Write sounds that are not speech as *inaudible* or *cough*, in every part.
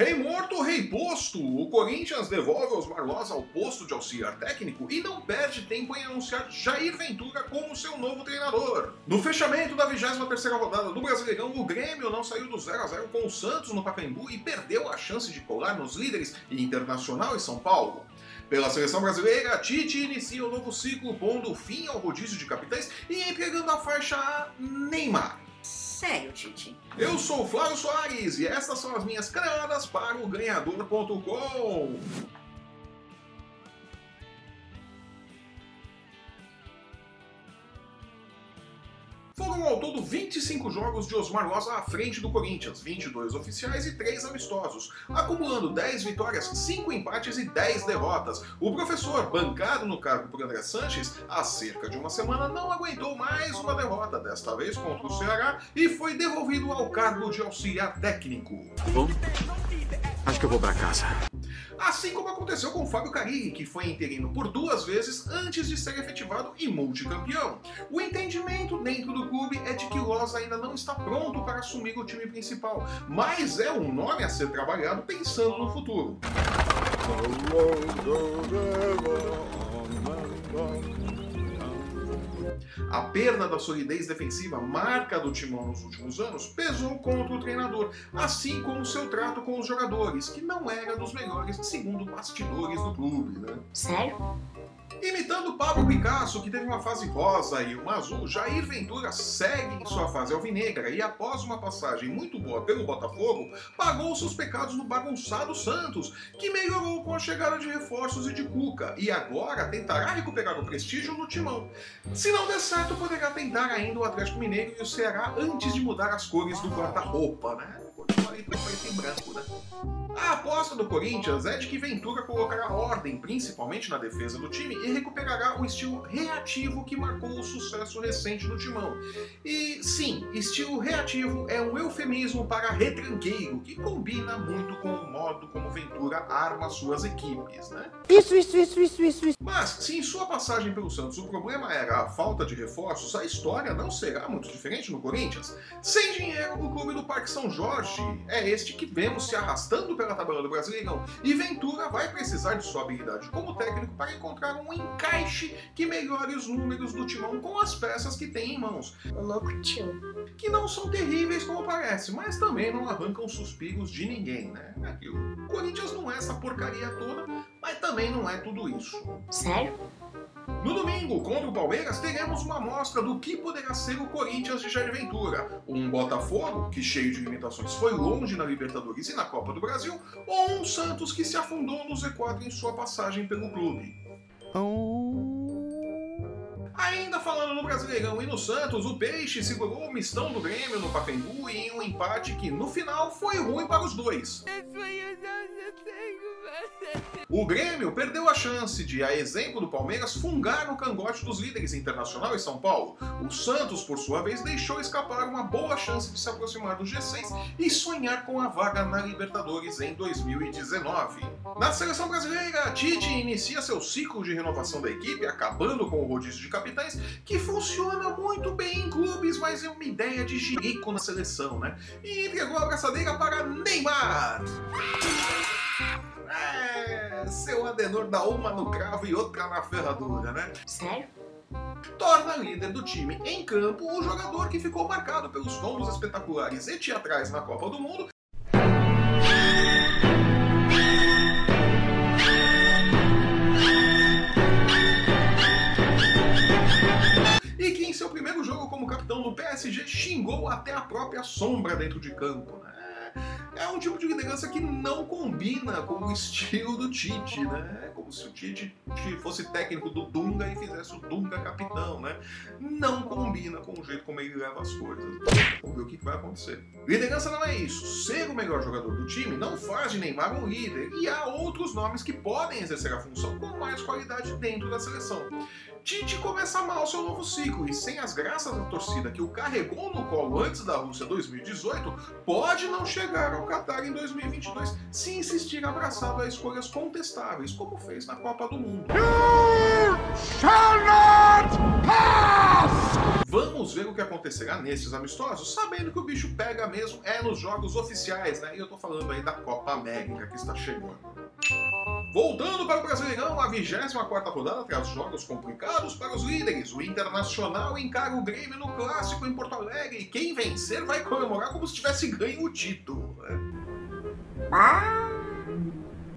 Rei morto, rei posto! O Corinthians devolve os Marlos ao posto de auxiliar técnico e não perde tempo em anunciar Jair Ventura como seu novo treinador. No fechamento da 23ª rodada do Brasileirão, o Grêmio não saiu do 0 a 0 com o Santos no Pacaembu e perdeu a chance de colar nos líderes Internacional e São Paulo. Pela seleção brasileira, Tite inicia um novo ciclo pondo fim ao rodízio de capitães e entregando a faixa a Neymar sério, Titi. Eu sou o Flávio Soares e essas são as minhas caneladas para o ganhador.com. Foram ao todo 25 jogos de Osmar Loza à frente do Corinthians, 22 oficiais e 3 amistosos, acumulando 10 vitórias, 5 empates e 10 derrotas. O professor, bancado no cargo por André Sanches, há cerca de uma semana não aguentou mais uma derrota, desta vez contra o Ceará, e foi devolvido ao cargo de auxiliar técnico. Bom, acho que eu vou para casa. Assim como aconteceu com Fábio Carilli, que foi interino por duas vezes antes de ser efetivado e multicampeão. O entendimento dentro do clube é de que Loz ainda não está pronto para assumir o time principal, mas é um nome a ser trabalhado pensando no futuro. A perda da solidez defensiva, marca do timão nos últimos anos, pesou contra o treinador, assim como seu trato com os jogadores, que não era dos melhores, segundo bastidores do clube. Né? Sério? Imitando Pablo Picasso, que teve uma fase rosa e uma azul, Jair Ventura segue em sua fase alvinegra e, após uma passagem muito boa pelo Botafogo, pagou seus pecados no bagunçado Santos, que melhorou com a chegada de reforços e de Cuca, e agora tentará recuperar o prestígio no timão. Se não der certo, poderá tentar ainda o Atlético Mineiro e o Ceará antes de mudar as cores do guarda-roupa, né? Preto e branco, né? A aposta do Corinthians é de que Ventura colocará ordem, principalmente na defesa do time, e recuperará o estilo reativo que marcou o sucesso recente do Timão. E sim, estilo reativo é um eufemismo para retranqueiro, que combina muito com o modo como Ventura arma suas equipes, né? Isso, isso, isso, isso, isso, isso. Mas, se em sua passagem pelo Santos o problema era a falta de reforços, a história não será muito diferente no Corinthians. Sem dinheiro, o clube do Parque São Jorge é este que vemos se arrastando pela tabela do Brasileirão. E Ventura vai precisar de sua habilidade como técnico para encontrar um encaixe que melhore os números do timão com as peças que tem em mãos. O louco tio. Que não são terríveis como parece, mas também não arrancam suspiros de ninguém, né? O Corinthians não é essa porcaria toda, também não é tudo isso. Sério? No domingo, contra o Palmeiras, teremos uma amostra do que poderá ser o Corinthians de Jair Ventura. Um Botafogo, que cheio de limitações foi longe na Libertadores e na Copa do Brasil, ou um Santos que se afundou no Z4 em sua passagem pelo clube. Ainda falando no Brasileirão e no Santos, o Peixe segurou o mistão do Grêmio no Pacaembu em um empate que no final foi ruim para os dois. *laughs* O Grêmio perdeu a chance de, a exemplo do Palmeiras, fungar no cangote dos líderes Internacional e São Paulo. O Santos, por sua vez, deixou escapar uma boa chance de se aproximar do G6 e sonhar com a vaga na Libertadores em 2019. Na seleção brasileira, Tite inicia seu ciclo de renovação da equipe, acabando com o rodízio de capitães, que funciona muito bem em clubes, mas é uma ideia de jirico na seleção, né? E entregou a abraçadeira para Neymar. É, seu Adenor dá uma no cravo e outra na ferradura, né? Sério? Torna líder do time em campo o jogador que ficou marcado pelos tombos espetaculares e teatrais na Copa do Mundo e que em seu primeiro jogo como capitão do PSG xingou até a própria sombra dentro de campo. Né? É um tipo de liderança que não combina com o estilo do Tite, né? É como se o Tite fosse técnico do Dunga e fizesse o Dunga capitão, né? Não combina com o jeito como ele leva as coisas. Vamos ver o que vai acontecer. Liderança não é isso. Ser o melhor jogador do time não faz de Neymar um líder. E há outros nomes que podem exercer a função com mais qualidade dentro da seleção. Tite começa mal seu novo ciclo e sem as graças da torcida que o carregou no colo antes da Rússia 2018, pode não chegar ao Qatar em 2022 se insistir abraçado a escolhas contestáveis, como fez na Copa do Mundo. Vamos ver o que acontecerá nesses amistosos, sabendo que o bicho pega mesmo é nos jogos oficiais, né? E eu tô falando aí da Copa América que está chegando. Voltando para o Brasileirão, a 24 rodada traz jogos complicados para os líderes. O Internacional encara o Grêmio no Clássico em Porto Alegre e quem vencer vai comemorar como se tivesse ganho o título. Né? Ah,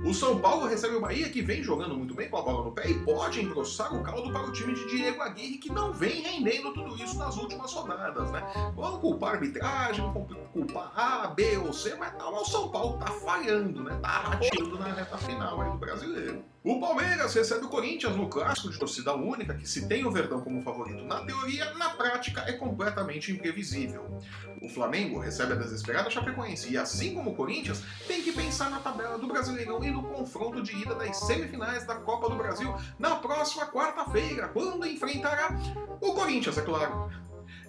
O São Paulo recebe o Bahia, que vem jogando muito bem com a bola no pé e pode engrossar o caldo para o time de Diego Aguirre, que não vem rendendo tudo isso nas últimas rodadas, né? Vamos culpar a arbitragem, culpar A, B ou C, mas tá, o São Paulo tá falhando, né? Tá rateando na reta final aí do brasileiro. O Palmeiras recebe o Corinthians no clássico de torcida única, que se tem o Verdão como favorito na teoria, na prática é completamente imprevisível. O Flamengo recebe a desesperada Chapecoense e, assim como o Corinthians, tem que pensar na tabela do Brasileirão e no confronto de ida das semifinais da Copa do Brasil na próxima quarta-feira, quando enfrentará o Corinthians, é claro.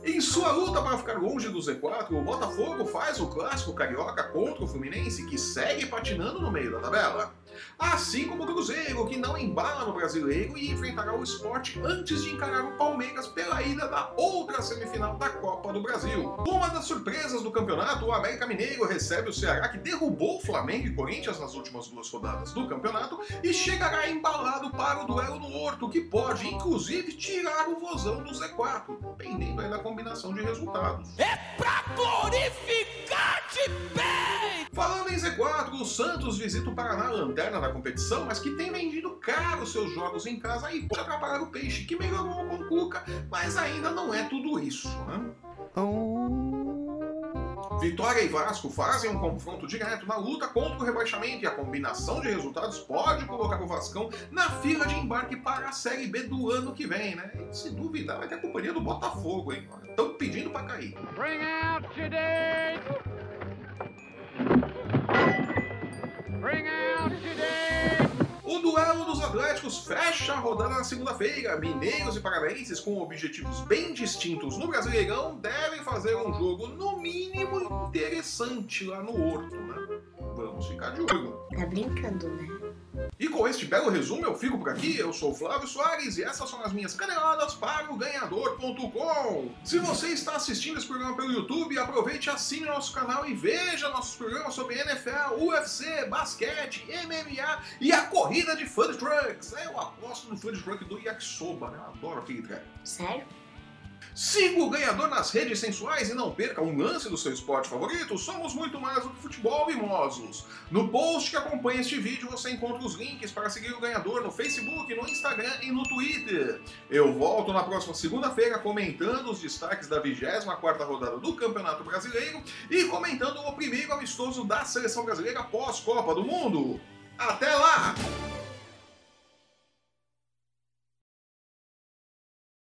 Em sua luta para ficar longe do Z4, o Botafogo faz o clássico carioca contra o Fluminense, que segue patinando no meio da tabela. Assim como o Cruzeiro, que não embala no brasileiro e enfrentará o esporte antes de encarar o Palmeiras pela ida da outra semifinal da Copa do Brasil. Uma das surpresas do campeonato, o América Mineiro recebe o Ceará, que derrubou o Flamengo e Corinthians nas últimas duas rodadas do campeonato e chegará embalado para o duelo no Horto, que pode inclusive tirar o Vozão do Z4, dependendo aí da combinação de resultados. Bem! Falando em Z4, o Santos visita o Paraná lanterna da competição, mas que tem vendido caro seus jogos em casa e pode atrapalhar o Peixe, que melhorou com o Cuca, mas ainda não é tudo isso, né? Vitória e Vasco fazem um confronto direto na luta contra o rebaixamento e a combinação de resultados pode colocar o Vascão na fila de embarque para a Série B do ano que vem, né? E se duvidar, vai ter a companhia do Botafogo, hein? Estão pedindo para cair. Bring out today! O duelo dos Atléticos fecha a rodada na segunda-feira. Mineiros e Paranaenses, com objetivos bem distintos no Brasileirão, devem fazer um jogo, no mínimo, interessante lá no Horto, né? Vamos ficar de olho. tá brincando, né? E com este belo resumo eu fico por aqui. Eu sou Flávio Soares e essas são as minhas caneladas para o ganhador.com. Se você está assistindo esse programa pelo YouTube, aproveite assine nosso canal e veja nossos programas sobre NFL, UFC, basquete, MMA e a corrida de food trucks. Eu aposto no food truck do Yakisoba, né? Eu adoro aquele treco. Sério? Siga o ganhador nas redes sensuais e não perca um lance do seu esporte favorito. Somos muito mais do que futebol, mimosos. No post que acompanha este vídeo você encontra os links para seguir o ganhador no Facebook, no Instagram e no Twitter. Eu volto na próxima segunda-feira comentando os destaques da 24ª rodada do Campeonato Brasileiro e comentando o primeiro amistoso da Seleção Brasileira pós-Copa do Mundo. Até lá!